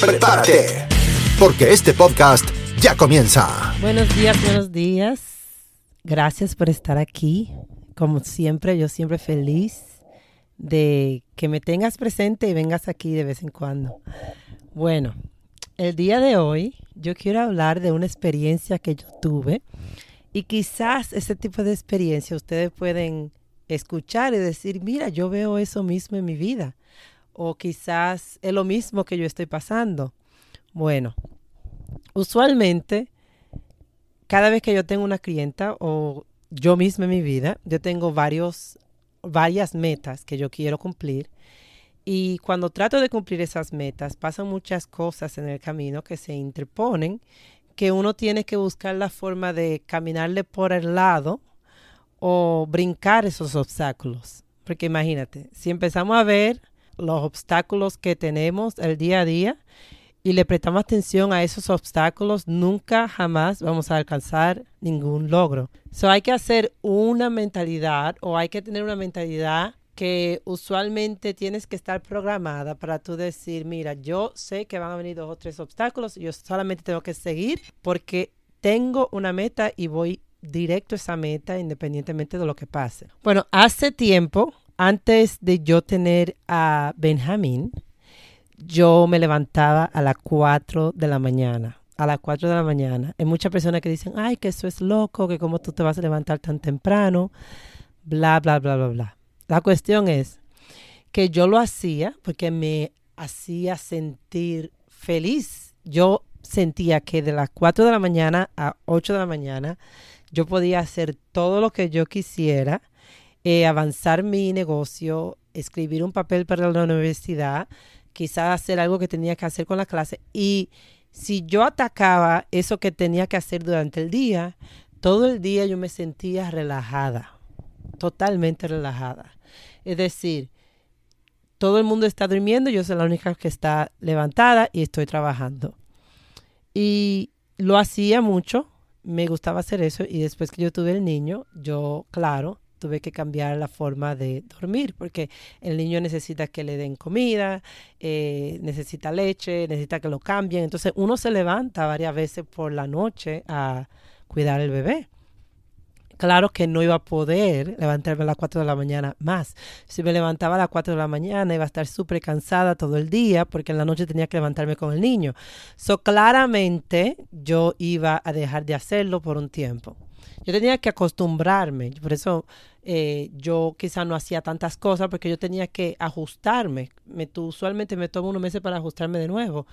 Prepárate, porque este podcast ya comienza. Buenos días, buenos días. Gracias por estar aquí. Como siempre, yo siempre feliz de que me tengas presente y vengas aquí de vez en cuando. Bueno, el día de hoy yo quiero hablar de una experiencia que yo tuve y quizás ese tipo de experiencia ustedes pueden escuchar y decir, mira, yo veo eso mismo en mi vida. O quizás es lo mismo que yo estoy pasando. Bueno, usualmente, cada vez que yo tengo una clienta o yo misma en mi vida, yo tengo varios varias metas que yo quiero cumplir. Y cuando trato de cumplir esas metas, pasan muchas cosas en el camino que se interponen, que uno tiene que buscar la forma de caminarle por el lado o brincar esos obstáculos. Porque imagínate, si empezamos a ver los obstáculos que tenemos el día a día y le prestamos atención a esos obstáculos, nunca jamás vamos a alcanzar ningún logro. So hay que hacer una mentalidad o hay que tener una mentalidad que usualmente tienes que estar programada para tú decir, mira, yo sé que van a venir dos o tres obstáculos, yo solamente tengo que seguir porque tengo una meta y voy directo a esa meta independientemente de lo que pase. Bueno, hace tiempo, antes de yo tener a Benjamín, yo me levantaba a las 4 de la mañana. A las 4 de la mañana. Hay muchas personas que dicen, ay, que eso es loco, que cómo tú te vas a levantar tan temprano, bla, bla, bla, bla, bla. La cuestión es que yo lo hacía porque me hacía sentir feliz. Yo sentía que de las 4 de la mañana a 8 de la mañana yo podía hacer todo lo que yo quisiera, eh, avanzar mi negocio, escribir un papel para la universidad, quizás hacer algo que tenía que hacer con la clase. Y si yo atacaba eso que tenía que hacer durante el día, todo el día yo me sentía relajada, totalmente relajada. Es decir, todo el mundo está durmiendo, yo soy la única que está levantada y estoy trabajando. Y lo hacía mucho, me gustaba hacer eso y después que yo tuve el niño, yo, claro, tuve que cambiar la forma de dormir porque el niño necesita que le den comida, eh, necesita leche, necesita que lo cambien. Entonces uno se levanta varias veces por la noche a cuidar el bebé. Claro que no iba a poder levantarme a las 4 de la mañana más. Si me levantaba a las 4 de la mañana iba a estar súper cansada todo el día porque en la noche tenía que levantarme con el niño. So claramente yo iba a dejar de hacerlo por un tiempo. Yo tenía que acostumbrarme, por eso eh, yo quizá no hacía tantas cosas porque yo tenía que ajustarme. Me, usualmente me tomo unos meses para ajustarme de nuevo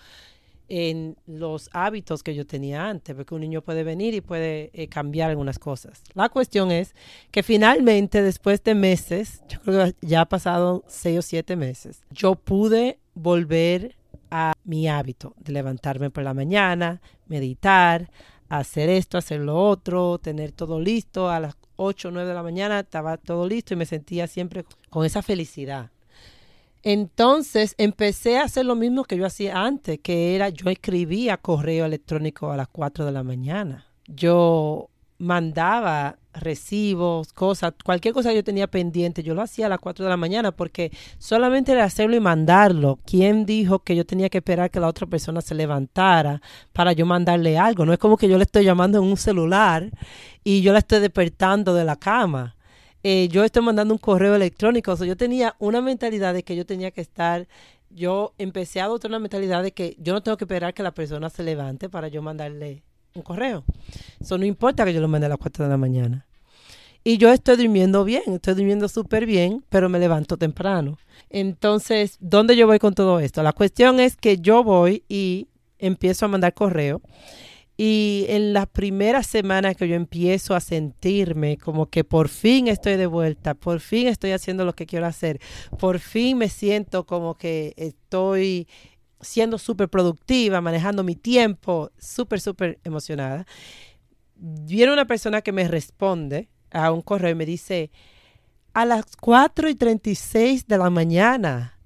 en los hábitos que yo tenía antes, porque un niño puede venir y puede eh, cambiar algunas cosas. La cuestión es que finalmente, después de meses, yo creo que ya ha pasado seis o siete meses, yo pude volver a mi hábito de levantarme por la mañana, meditar, hacer esto, hacer lo otro, tener todo listo. A las 8 o 9 de la mañana estaba todo listo y me sentía siempre con esa felicidad. Entonces empecé a hacer lo mismo que yo hacía antes, que era yo escribía correo electrónico a las 4 de la mañana. Yo mandaba recibos, cosas, cualquier cosa que yo tenía pendiente, yo lo hacía a las 4 de la mañana porque solamente era hacerlo y mandarlo. ¿Quién dijo que yo tenía que esperar que la otra persona se levantara para yo mandarle algo? No es como que yo le estoy llamando en un celular y yo la estoy despertando de la cama. Eh, yo estoy mandando un correo electrónico. O yo tenía una mentalidad de que yo tenía que estar yo empecé a adoptar una mentalidad de que yo no tengo que esperar que la persona se levante para yo mandarle un correo. Eso no importa que yo lo mande a las 4 de la mañana. Y yo estoy durmiendo bien, estoy durmiendo súper bien, pero me levanto temprano. Entonces, ¿dónde yo voy con todo esto? La cuestión es que yo voy y empiezo a mandar correo. Y en la primera semana que yo empiezo a sentirme como que por fin estoy de vuelta, por fin estoy haciendo lo que quiero hacer, por fin me siento como que estoy siendo súper productiva, manejando mi tiempo, súper, súper emocionada. Viene una persona que me responde a un correo y me dice, a las 4 y 36 de la mañana,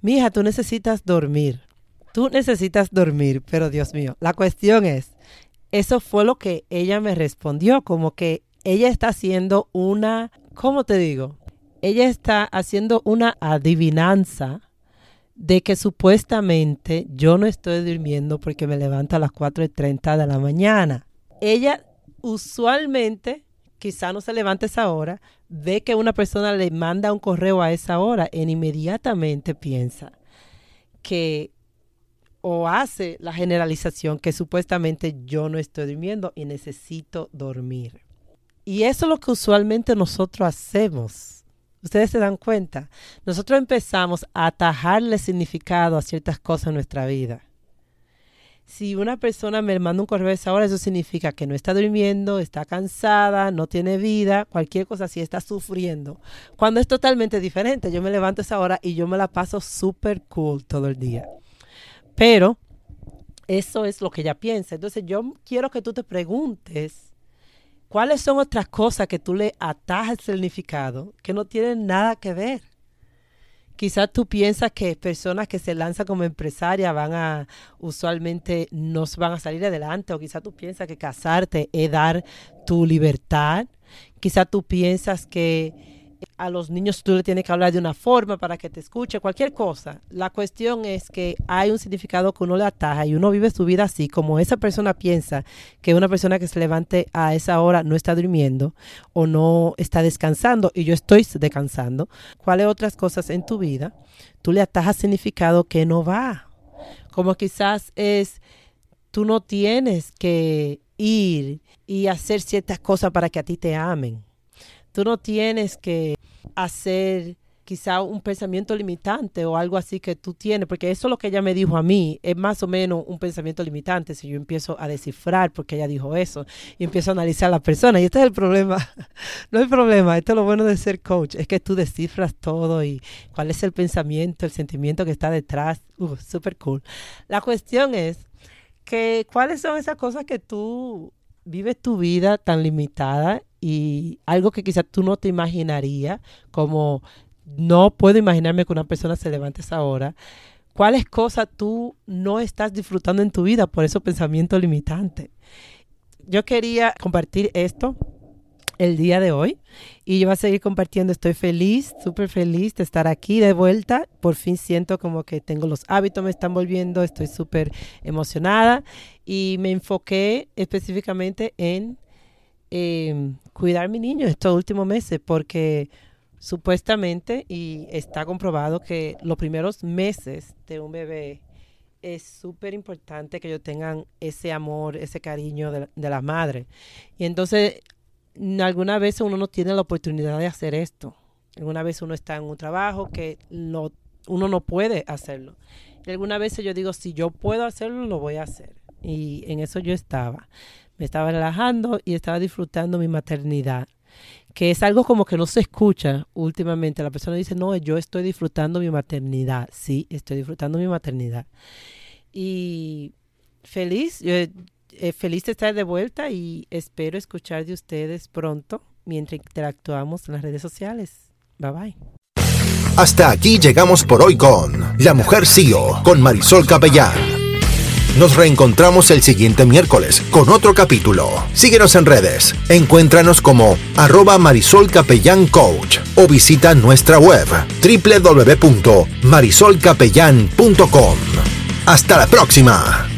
mija, tú necesitas dormir. Tú necesitas dormir, pero Dios mío, la cuestión es, eso fue lo que ella me respondió, como que ella está haciendo una, ¿cómo te digo? Ella está haciendo una adivinanza de que supuestamente yo no estoy durmiendo porque me levanto a las 4 y 30 de la mañana. Ella usualmente, quizá no se levante a esa hora, ve que una persona le manda un correo a esa hora e inmediatamente piensa que o hace la generalización que supuestamente yo no estoy durmiendo y necesito dormir. Y eso es lo que usualmente nosotros hacemos Ustedes se dan cuenta. Nosotros empezamos a atajarle significado a ciertas cosas en nuestra vida. Si una persona me manda un correo a esa hora, eso significa que no está durmiendo, está cansada, no tiene vida, cualquier cosa así, está sufriendo. Cuando es totalmente diferente, yo me levanto esa hora y yo me la paso súper cool todo el día. Pero eso es lo que ella piensa. Entonces yo quiero que tú te preguntes ¿Cuáles son otras cosas que tú le atajas el significado que no tienen nada que ver? Quizás tú piensas que personas que se lanzan como empresaria van a, usualmente no van a salir adelante, o quizás tú piensas que casarte es dar tu libertad. Quizás tú piensas que a los niños tú le tienes que hablar de una forma para que te escuche, cualquier cosa. La cuestión es que hay un significado que uno le ataja y uno vive su vida así, como esa persona piensa que una persona que se levante a esa hora no está durmiendo o no está descansando y yo estoy descansando. ¿Cuáles otras cosas en tu vida tú le atajas significado que no va? Como quizás es, tú no tienes que ir y hacer ciertas cosas para que a ti te amen Tú no tienes que hacer quizá un pensamiento limitante o algo así que tú tienes, porque eso es lo que ella me dijo a mí, es más o menos un pensamiento limitante si yo empiezo a descifrar porque ella dijo eso y empiezo a analizar a la persona. Y este es el problema, no el problema, esto es lo bueno de ser coach, es que tú descifras todo y cuál es el pensamiento, el sentimiento que está detrás, uh, súper cool. La cuestión es que cuáles son esas cosas que tú vives tu vida tan limitada y algo que quizás tú no te imaginarías, como no puedo imaginarme que una persona se levante esa hora. ¿Cuáles cosas tú no estás disfrutando en tu vida por esos pensamientos limitantes? Yo quería compartir esto el día de hoy y yo voy a seguir compartiendo. Estoy feliz, súper feliz de estar aquí de vuelta. Por fin siento como que tengo los hábitos, me están volviendo, estoy súper emocionada y me enfoqué específicamente en eh, cuidar a mi niño estos últimos meses porque supuestamente y está comprobado que los primeros meses de un bebé es súper importante que ellos tengan ese amor, ese cariño de, la madre. Y entonces, alguna vez uno no tiene la oportunidad de hacer esto. Alguna vez uno está en un trabajo que no, uno no puede hacerlo. Y alguna vez yo digo, si yo puedo hacerlo, lo voy a hacer. Y en eso yo estaba me estaba relajando y estaba disfrutando mi maternidad, que es algo como que no se escucha últimamente. La persona dice, no, yo estoy disfrutando mi maternidad. Sí, estoy disfrutando mi maternidad. Y feliz, eh, feliz de estar de vuelta y espero escuchar de ustedes pronto mientras interactuamos en las redes sociales. Bye bye. Hasta aquí llegamos por hoy con La Mujer CEO, con Marisol Capellán. Nos reencontramos el siguiente miércoles con otro capítulo. Síguenos en redes. Encuéntranos como arroba Marisol Capellán Coach o visita nuestra web www.marisolcapellan.com. Hasta la próxima.